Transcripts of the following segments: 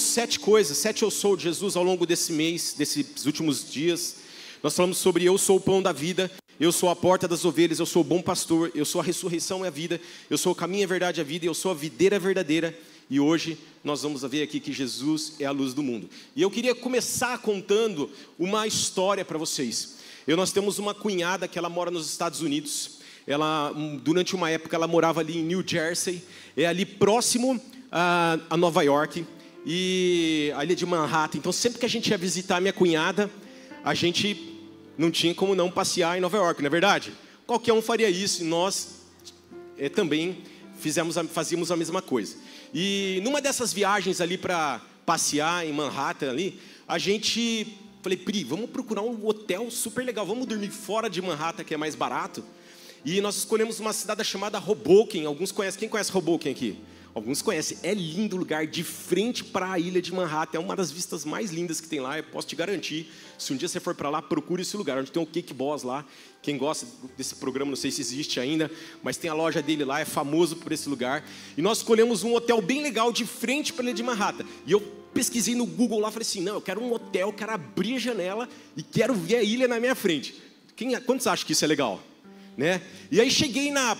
sete coisas, sete eu sou de Jesus ao longo desse mês, desses últimos dias. Nós falamos sobre eu sou o pão da vida, eu sou a porta das ovelhas, eu sou o bom pastor, eu sou a ressurreição e a vida, eu sou o caminho, a verdade e a vida, eu sou a videira verdadeira. E hoje nós vamos ver aqui que Jesus é a luz do mundo. E eu queria começar contando uma história para vocês. Eu, nós temos uma cunhada que ela mora nos Estados Unidos. Ela, durante uma época, ela morava ali em New Jersey, é ali próximo a, a Nova York e ali de Manhattan. Então, sempre que a gente ia visitar a minha cunhada, a gente não tinha como não passear em Nova York, não é verdade? Qualquer um faria isso e nós é, também fizemos, fazíamos a mesma coisa. E numa dessas viagens ali para passear em Manhattan ali, a gente Falei, Pri, vamos procurar um hotel super legal, vamos dormir fora de Manhattan, que é mais barato. E nós escolhemos uma cidade chamada Hoboken. Alguns conhecem. Quem conhece Hoboken aqui? Alguns conhecem. É lindo lugar, de frente para a ilha de Manhattan. É uma das vistas mais lindas que tem lá. Eu posso te garantir. Se um dia você for para lá, procure esse lugar. Onde tem o Cake Boss lá. Quem gosta desse programa, não sei se existe ainda, mas tem a loja dele lá, é famoso por esse lugar. E nós escolhemos um hotel bem legal de frente para a ilha de Manhattan. E eu pesquisei no Google lá, falei assim, não, eu quero um hotel, quero abrir a janela e quero ver a ilha na minha frente. Quem, quantos acham que isso é legal? Né? E aí cheguei na,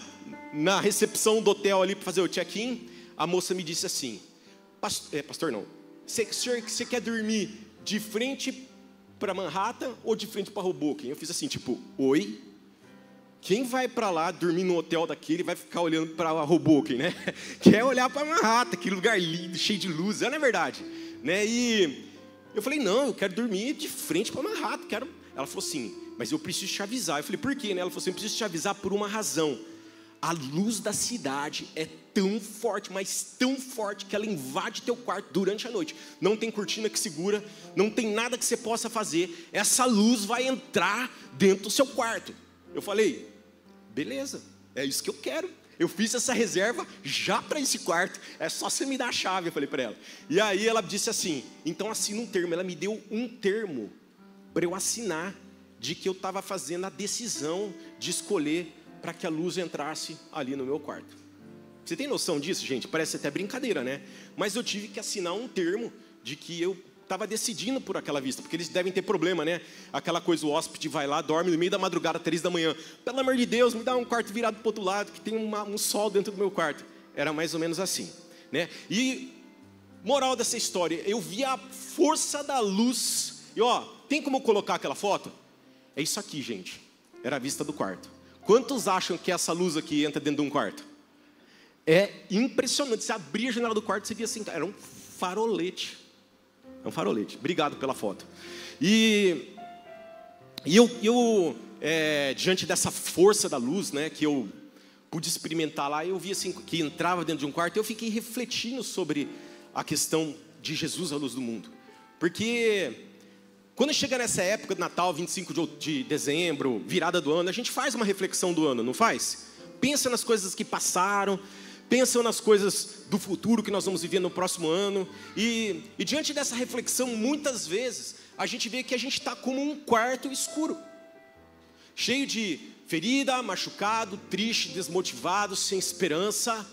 na recepção do hotel ali para fazer o check-in, a moça me disse assim, pastor, é, pastor não, você, você quer dormir de frente para Manhattan ou de frente para Hoboken? Eu fiz assim, tipo, oi? Quem vai para lá dormir no hotel daquele vai ficar olhando para Hoboken, né? Quer olhar para Manhattan, aquele lugar lindo, cheio de luz, é não é verdade? Né? E eu falei, não, eu quero dormir de frente para Manhattan, quero. Ela falou assim, mas eu preciso te avisar. Eu falei, por quê? Né? Ela falou assim, eu preciso te avisar por uma razão. A luz da cidade é tão forte, mas tão forte que ela invade teu quarto durante a noite. Não tem cortina que segura, não tem nada que você possa fazer. Essa luz vai entrar dentro do seu quarto. Eu falei, beleza, é isso que eu quero. Eu fiz essa reserva já para esse quarto. É só você me dar a chave, eu falei para ela. E aí ela disse assim: então assina um termo. Ela me deu um termo para eu assinar de que eu estava fazendo a decisão de escolher para que a luz entrasse ali no meu quarto. Você tem noção disso, gente? Parece até brincadeira, né? Mas eu tive que assinar um termo de que eu estava decidindo por aquela vista, porque eles devem ter problema, né? Aquela coisa, o hóspede vai lá, dorme no meio da madrugada, três da manhã. Pelo amor de Deus, me dá um quarto virado para outro lado, que tem uma, um sol dentro do meu quarto. Era mais ou menos assim, né? E moral dessa história, eu vi a força da luz. E ó, tem como colocar aquela foto? É isso aqui, gente. Era a vista do quarto. Quantos acham que essa luz aqui entra dentro de um quarto? É impressionante. Você abria a janela do quarto, você via assim, era um farolete. É um farolete. Obrigado pela foto. E, e eu, eu é, diante dessa força da luz, né, que eu pude experimentar lá, eu vi assim que entrava dentro de um quarto, eu fiquei refletindo sobre a questão de Jesus a luz do mundo. Porque quando chega nessa época de Natal, 25 de dezembro, virada do ano, a gente faz uma reflexão do ano, não faz? Pensa nas coisas que passaram, pensam nas coisas do futuro que nós vamos viver no próximo ano. E, e diante dessa reflexão, muitas vezes, a gente vê que a gente está como um quarto escuro cheio de ferida, machucado, triste, desmotivado, sem esperança.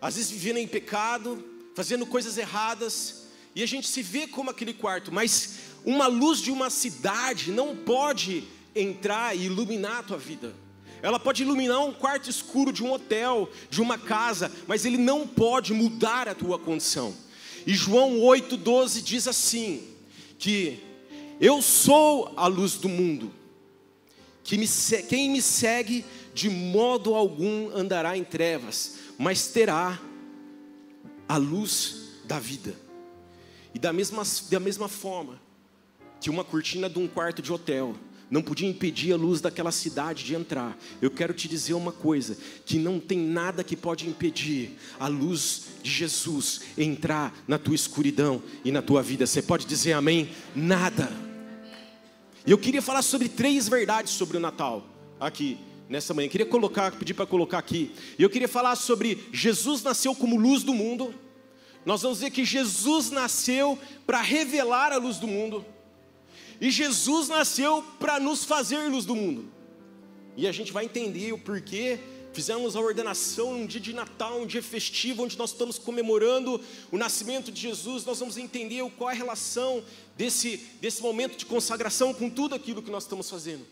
Às vezes vivendo em pecado, fazendo coisas erradas, e a gente se vê como aquele quarto, mas uma luz de uma cidade não pode entrar e iluminar a tua vida. Ela pode iluminar um quarto escuro de um hotel, de uma casa, mas ele não pode mudar a tua condição. E João 8,12 diz assim: que eu sou a luz do mundo, que me, quem me segue de modo algum andará em trevas, mas terá a luz da vida. E da mesma, da mesma forma que uma cortina de um quarto de hotel não podia impedir a luz daquela cidade de entrar. Eu quero te dizer uma coisa: que não tem nada que pode impedir a luz de Jesus entrar na tua escuridão e na tua vida. Você pode dizer amém? Nada. E eu queria falar sobre três verdades sobre o Natal aqui nessa manhã. Eu queria colocar, pedir para colocar aqui. E eu queria falar sobre Jesus nasceu como luz do mundo. Nós vamos ver que Jesus nasceu para revelar a luz do mundo. E Jesus nasceu para nos fazer luz do mundo. E a gente vai entender o porquê Fizemos a ordenação um dia de Natal, um dia festivo, onde nós estamos comemorando o nascimento de Jesus. Nós vamos entender qual é a relação desse, desse momento de consagração com tudo aquilo que nós estamos fazendo.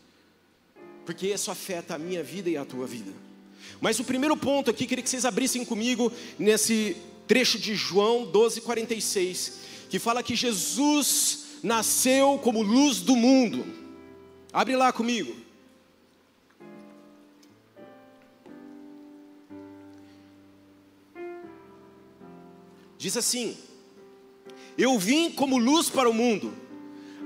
Porque isso afeta a minha vida e a tua vida. Mas o primeiro ponto aqui, queria que vocês abrissem comigo nesse trecho de João 12,46, que fala que Jesus nasceu como luz do mundo. Abre lá comigo. Diz assim: Eu vim como luz para o mundo,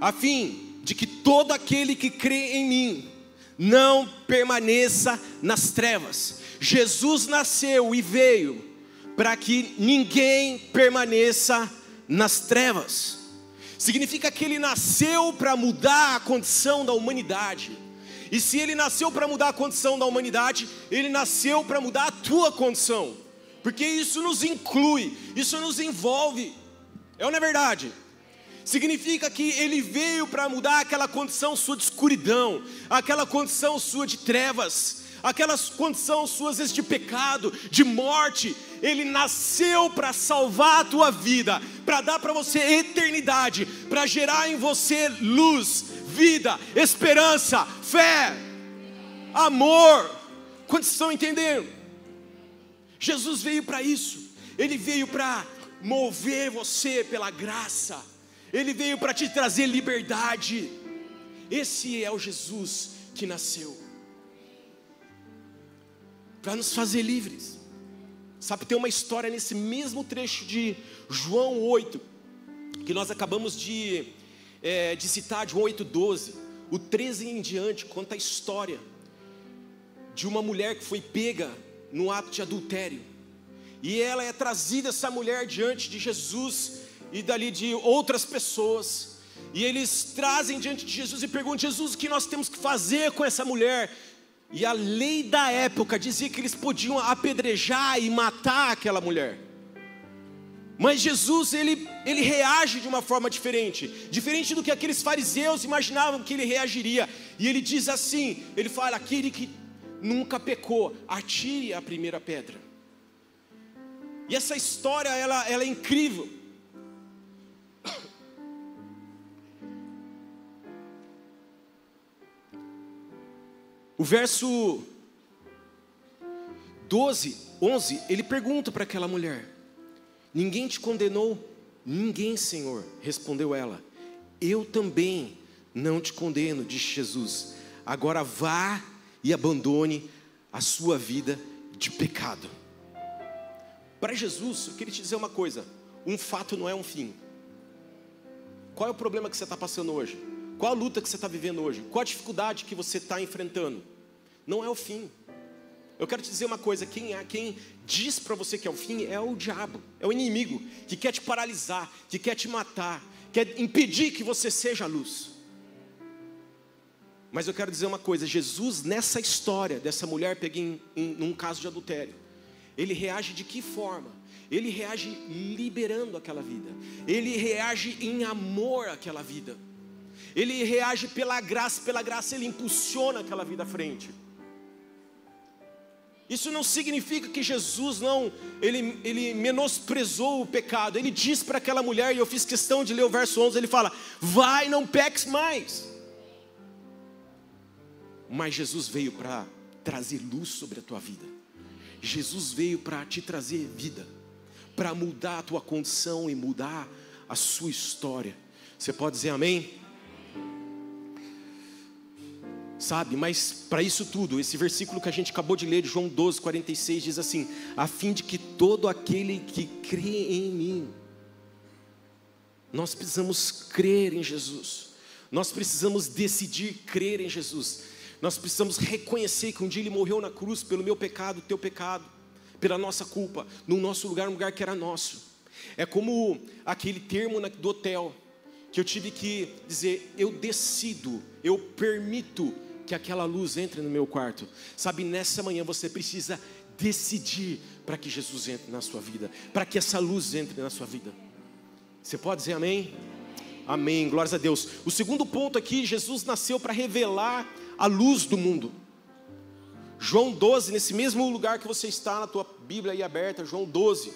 a fim de que todo aquele que crê em mim não permaneça nas trevas. Jesus nasceu e veio para que ninguém permaneça nas trevas. Significa que ele nasceu para mudar a condição da humanidade. E se ele nasceu para mudar a condição da humanidade, ele nasceu para mudar a tua condição porque isso nos inclui, isso nos envolve, é ou não é verdade? Significa que ele veio para mudar aquela condição sua de escuridão, aquela condição sua de trevas, aquelas condição suas de pecado, de morte. Ele nasceu para salvar a tua vida, para dar para você eternidade, para gerar em você luz, vida, esperança, fé, amor. Quantos estão entendendo? Jesus veio para isso, ele veio para mover você pela graça, ele veio para te trazer liberdade. Esse é o Jesus que nasceu para nos fazer livres. Sabe, tem uma história nesse mesmo trecho de João 8, que nós acabamos de, é, de citar, João 8,12. O 13 em diante conta a história de uma mulher que foi pega no ato de adultério. E ela é trazida, essa mulher, diante de Jesus e dali de outras pessoas. E eles trazem diante de Jesus e perguntam: Jesus, o que nós temos que fazer com essa mulher? E a lei da época dizia que eles podiam apedrejar e matar aquela mulher. Mas Jesus, ele, ele reage de uma forma diferente, diferente do que aqueles fariseus imaginavam que ele reagiria. E ele diz assim: ele fala, aquele que nunca pecou, atire a primeira pedra. E essa história, ela, ela é incrível. O verso 12, 11, ele pergunta para aquela mulher: Ninguém te condenou? Ninguém, Senhor, respondeu ela. Eu também não te condeno, disse Jesus. Agora vá e abandone a sua vida de pecado. Para Jesus, eu queria te dizer uma coisa: um fato não é um fim. Qual é o problema que você está passando hoje? Qual a luta que você está vivendo hoje? Qual a dificuldade que você está enfrentando? Não é o fim. Eu quero te dizer uma coisa: quem, é, quem diz para você que é o fim é o diabo, é o inimigo que quer te paralisar, que quer te matar, quer impedir que você seja a luz. Mas eu quero dizer uma coisa: Jesus, nessa história dessa mulher pega em, em caso de adultério, ele reage de que forma? Ele reage liberando aquela vida, ele reage em amor àquela vida, ele reage pela graça, pela graça ele impulsiona aquela vida à frente. Isso não significa que Jesus não, ele, ele menosprezou o pecado. Ele diz para aquela mulher, e eu fiz questão de ler o verso 11, ele fala: Vai, não peques mais. Mas Jesus veio para trazer luz sobre a tua vida. Jesus veio para te trazer vida, para mudar a tua condição e mudar a sua história. Você pode dizer amém? Sabe, mas para isso tudo, esse versículo que a gente acabou de ler, João 12, 46, diz assim: a fim de que todo aquele que crê em mim, nós precisamos crer em Jesus, nós precisamos decidir crer em Jesus. Nós precisamos reconhecer que um dia Ele morreu na cruz pelo meu pecado, teu pecado, pela nossa culpa, no nosso lugar, um lugar que era nosso. É como aquele termo do hotel, que eu tive que dizer: eu decido, eu permito que aquela luz entre no meu quarto. Sabe, nessa manhã você precisa decidir para que Jesus entre na sua vida, para que essa luz entre na sua vida. Você pode dizer amém? Amém, glórias a Deus. O segundo ponto aqui, Jesus nasceu para revelar a luz do mundo. João 12, nesse mesmo lugar que você está na tua Bíblia aí aberta, João 12.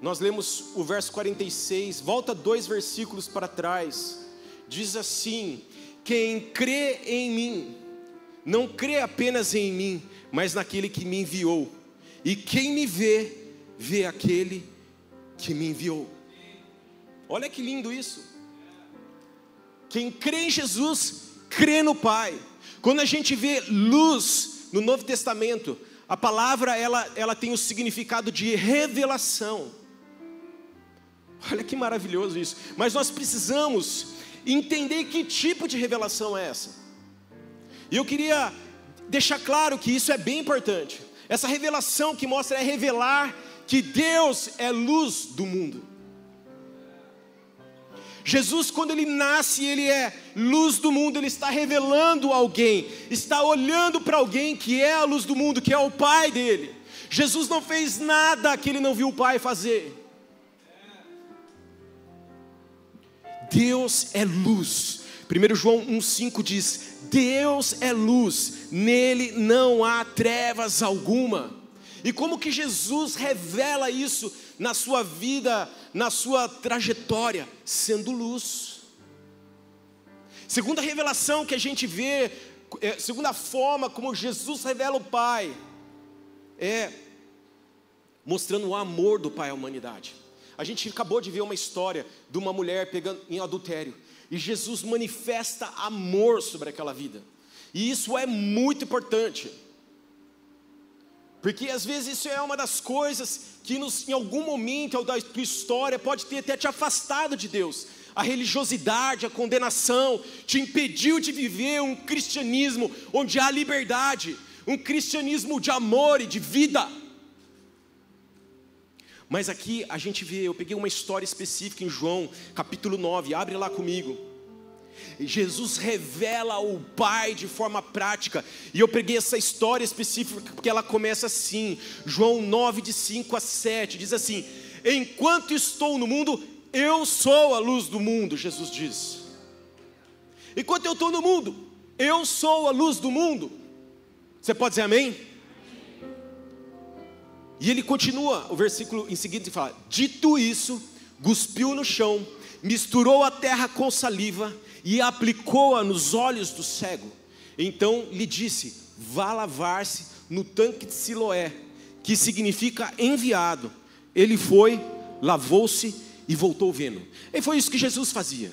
Nós lemos o verso 46, volta dois versículos para trás. Diz assim: Quem crê em mim, não crê apenas em mim, mas naquele que me enviou. E quem me vê, vê aquele que me enviou. Olha que lindo isso. Quem crê em Jesus, crê no Pai. Quando a gente vê luz no Novo Testamento, a palavra ela, ela tem o significado de revelação. Olha que maravilhoso isso. Mas nós precisamos entender que tipo de revelação é essa. E eu queria deixar claro que isso é bem importante. Essa revelação que mostra é revelar que Deus é luz do mundo. Jesus, quando ele nasce, ele é luz do mundo, ele está revelando alguém, está olhando para alguém que é a luz do mundo, que é o Pai dele. Jesus não fez nada que ele não viu o Pai fazer. Deus é luz. 1 João 1,5 diz: Deus é luz, nele não há trevas alguma. E como que Jesus revela isso na sua vida, na sua trajetória? Sendo luz. Segunda revelação que a gente vê, é, segunda forma como Jesus revela o Pai, é mostrando o amor do Pai à humanidade. A gente acabou de ver uma história de uma mulher pegando em adultério, e Jesus manifesta amor sobre aquela vida. E isso é muito importante. Porque às vezes isso é uma das coisas que nos, em algum momento da tua história pode ter até te afastado de Deus. A religiosidade, a condenação te impediu de viver um cristianismo onde há liberdade, um cristianismo de amor e de vida. Mas aqui a gente vê, eu peguei uma história específica em João, capítulo 9, abre lá comigo. Jesus revela o Pai de forma prática. E eu peguei essa história específica porque ela começa assim. João 9, de 5 a 7, diz assim: Enquanto estou no mundo, eu sou a luz do mundo, Jesus diz. Enquanto eu estou no mundo, eu sou a luz do mundo. Você pode dizer amém? E ele continua o versículo em seguida e fala: Dito isso, cuspiu no chão, misturou a terra com saliva e aplicou-a nos olhos do cego. Então lhe disse: Vá lavar-se no tanque de Siloé, que significa enviado. Ele foi, lavou-se e voltou vendo. E foi isso que Jesus fazia.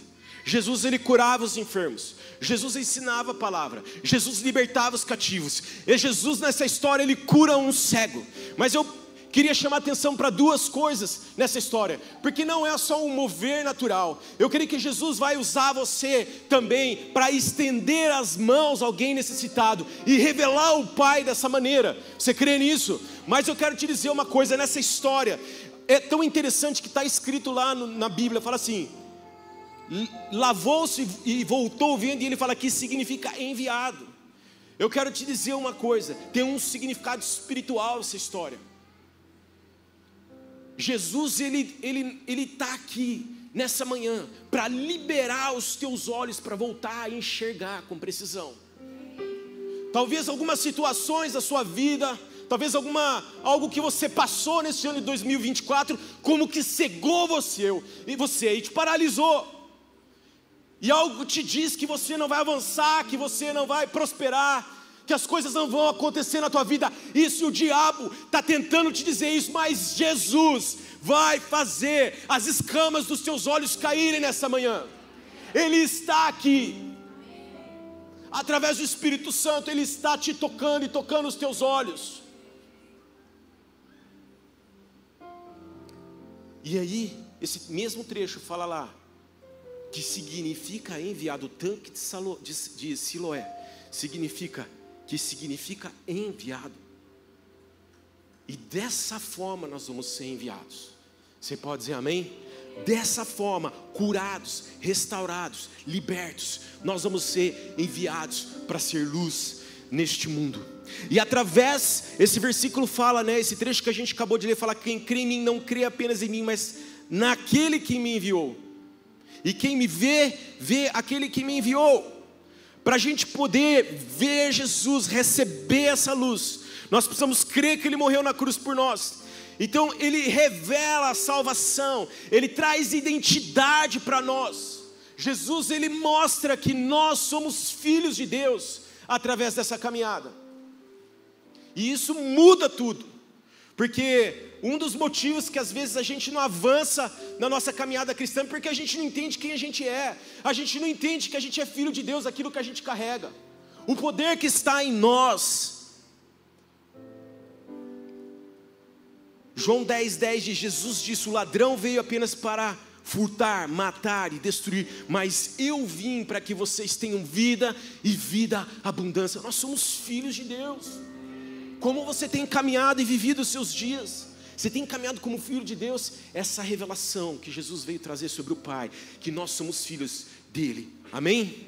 Jesus ele curava os enfermos. Jesus ensinava a palavra. Jesus libertava os cativos. E Jesus nessa história ele cura um cego. Mas eu queria chamar atenção para duas coisas nessa história, porque não é só um mover natural. Eu creio que Jesus vai usar você também para estender as mãos a alguém necessitado e revelar o Pai dessa maneira. Você crê nisso? Mas eu quero te dizer uma coisa nessa história. É tão interessante que está escrito lá no, na Bíblia, fala assim: lavou-se e voltou vendo, e ele fala que significa enviado. Eu quero te dizer uma coisa: tem um significado espiritual essa história. Jesus ele ele ele está aqui nessa manhã para liberar os teus olhos para voltar a enxergar com precisão. Talvez algumas situações da sua vida, talvez alguma algo que você passou nesse ano de 2024, como que cegou você e você e te paralisou. E algo te diz que você não vai avançar, que você não vai prosperar, que as coisas não vão acontecer na tua vida. Isso o diabo está tentando te dizer isso, mas Jesus vai fazer as escamas dos teus olhos caírem nessa manhã. Ele está aqui. Através do Espírito Santo, Ele está te tocando e tocando os teus olhos. E aí, esse mesmo trecho fala lá, que significa enviado, tanque de, Salo, de, de Siloé, significa que significa enviado. E dessa forma nós vamos ser enviados. Você pode dizer amém? Dessa forma, curados, restaurados, libertos, nós vamos ser enviados para ser luz neste mundo. E através, esse versículo fala, né, esse trecho que a gente acabou de ler, fala: quem crê em mim não crê apenas em mim, mas naquele que me enviou. E quem me vê, vê aquele que me enviou. para a gente poder ver Jesus, receber essa luz, nós precisamos crer que Ele morreu na cruz por nós. Então Ele revela a salvação, Ele traz identidade para nós. Jesus Ele mostra que nós somos filhos de Deus através dessa caminhada. E isso muda tudo, porque um dos motivos que às vezes a gente não avança na nossa caminhada cristã é porque a gente não entende quem a gente é, a gente não entende que a gente é filho de Deus, aquilo que a gente carrega, o poder que está em nós. João 10, 10 diz: Jesus disse: O ladrão veio apenas para furtar, matar e destruir, mas eu vim para que vocês tenham vida e vida abundância. Nós somos filhos de Deus. Como você tem caminhado e vivido os seus dias? Você tem caminhado como filho de Deus? Essa revelação que Jesus veio trazer sobre o Pai, que nós somos filhos dele. Amém?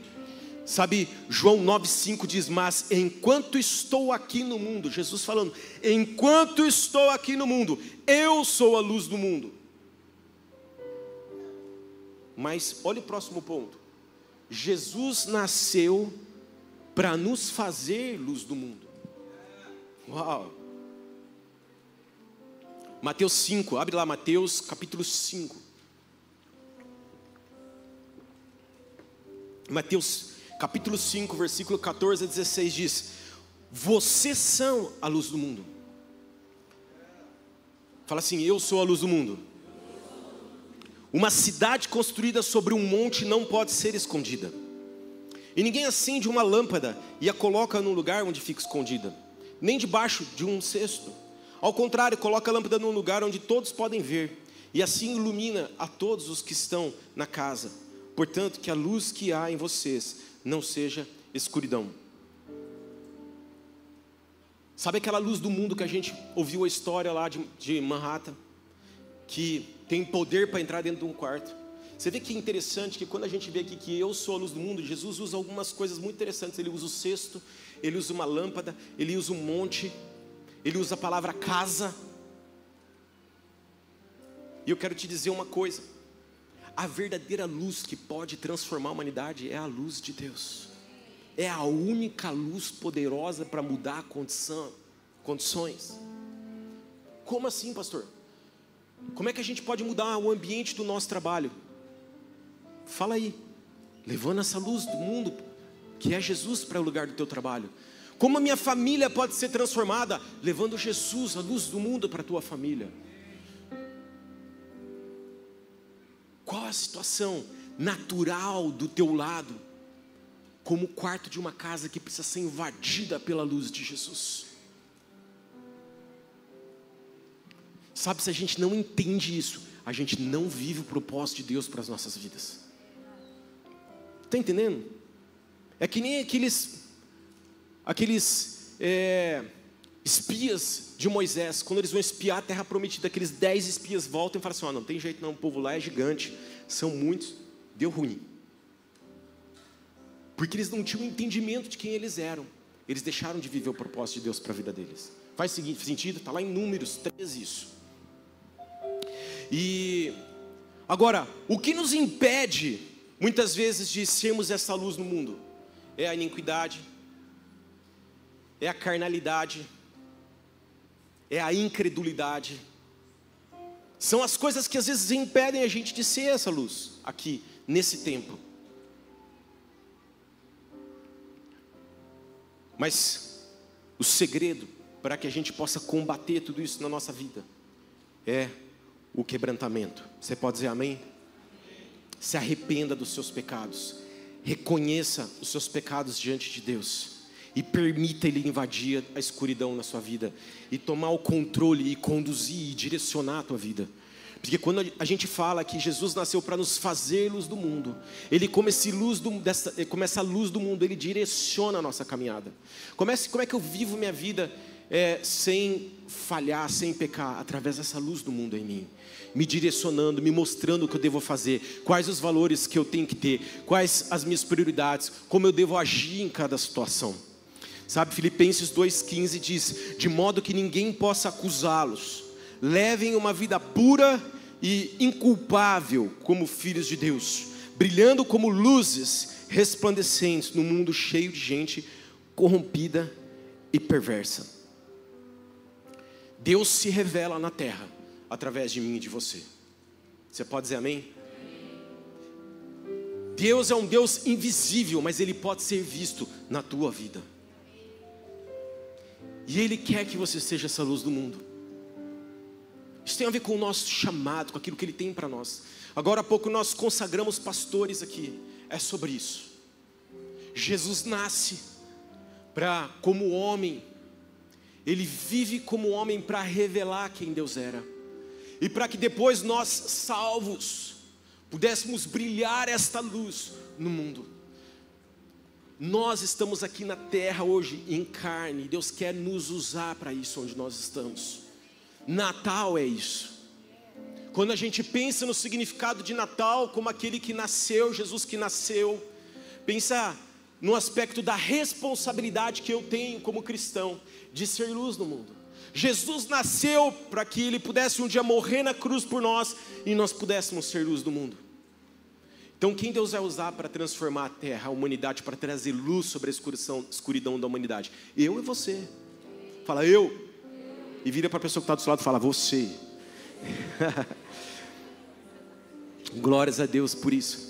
Sabe, João 9,5 diz: Mas enquanto estou aqui no mundo, Jesus falando, enquanto estou aqui no mundo, eu sou a luz do mundo. Mas olha o próximo ponto: Jesus nasceu para nos fazer luz do mundo. Uau! Mateus 5, abre lá Mateus capítulo 5. Mateus capítulo 5, versículo 14 a 16 diz: Vocês são a luz do mundo. Fala assim: Eu sou a luz do mundo. Uma cidade construída sobre um monte não pode ser escondida. E ninguém acende uma lâmpada e a coloca num lugar onde fica escondida, nem debaixo de um cesto ao contrário, coloca a lâmpada num lugar onde todos podem ver, e assim ilumina a todos os que estão na casa. Portanto, que a luz que há em vocês não seja escuridão. Sabe aquela luz do mundo que a gente ouviu a história lá de, de Manhattan? Que tem poder para entrar dentro de um quarto. Você vê que é interessante que quando a gente vê aqui que eu sou a luz do mundo, Jesus usa algumas coisas muito interessantes. Ele usa o cesto, ele usa uma lâmpada, ele usa um monte, ele usa a palavra casa. E eu quero te dizer uma coisa: a verdadeira luz que pode transformar a humanidade é a luz de Deus. É a única luz poderosa para mudar a condição, condições. Como assim, pastor? Como é que a gente pode mudar o ambiente do nosso trabalho? Fala aí, levando essa luz do mundo, que é Jesus, para o lugar do teu trabalho. Como a minha família pode ser transformada? Levando Jesus, a luz do mundo, para a tua família. Qual a situação natural do teu lado? Como o quarto de uma casa que precisa ser invadida pela luz de Jesus. Sabe, se a gente não entende isso, a gente não vive o propósito de Deus para as nossas vidas. Está entendendo? É que nem aqueles aqueles é, espias de Moisés, quando eles vão espiar a terra prometida, aqueles dez espias voltam e falam assim: não tem jeito não, o povo lá é gigante, são muitos, deu ruim. Porque eles não tinham entendimento de quem eles eram, eles deixaram de viver o propósito de Deus para a vida deles. Faz sentido? Está lá em Números 13 isso. E agora, o que nos impede muitas vezes de sermos essa luz no mundo? É a iniquidade, é a carnalidade, é a incredulidade. São as coisas que às vezes impedem a gente de ser essa luz aqui, nesse tempo. Mas o segredo para que a gente possa combater tudo isso na nossa vida é o quebrantamento. Você pode dizer amém? Se arrependa dos seus pecados, reconheça os seus pecados diante de Deus e permita Ele invadir a escuridão na sua vida e tomar o controle e conduzir e direcionar a tua vida. Porque quando a gente fala que Jesus nasceu para nos fazer luz do mundo, Ele como, esse luz do, dessa, como essa luz do mundo, Ele direciona a nossa caminhada. Como é, como é que eu vivo minha vida é, sem falhar, sem pecar? Através dessa luz do mundo em mim. Me direcionando, me mostrando o que eu devo fazer, quais os valores que eu tenho que ter, quais as minhas prioridades, como eu devo agir em cada situação. Sabe, Filipenses 2,15 diz: De modo que ninguém possa acusá-los, levem uma vida pura e inculpável como filhos de Deus, brilhando como luzes resplandecentes no mundo cheio de gente corrompida e perversa. Deus se revela na terra através de mim e de você. Você pode dizer amém? Deus é um Deus invisível, mas Ele pode ser visto na tua vida. E Ele quer que você seja essa luz do mundo. Isso tem a ver com o nosso chamado, com aquilo que Ele tem para nós. Agora há pouco nós consagramos pastores aqui. É sobre isso. Jesus nasce para, como homem, ele vive como homem para revelar quem Deus era. E para que depois nós, salvos, pudéssemos brilhar esta luz no mundo. Nós estamos aqui na terra hoje em carne, Deus quer nos usar para isso onde nós estamos. Natal é isso. Quando a gente pensa no significado de Natal como aquele que nasceu, Jesus que nasceu, pensa no aspecto da responsabilidade que eu tenho como cristão de ser luz no mundo. Jesus nasceu para que ele pudesse um dia morrer na cruz por nós e nós pudéssemos ser luz do mundo. Então, quem Deus vai usar para transformar a terra, a humanidade, para trazer luz sobre a escuridão, escuridão da humanidade? Eu e você. Fala, eu. E vira para a pessoa que está do seu lado e fala, você. Glórias a Deus por isso.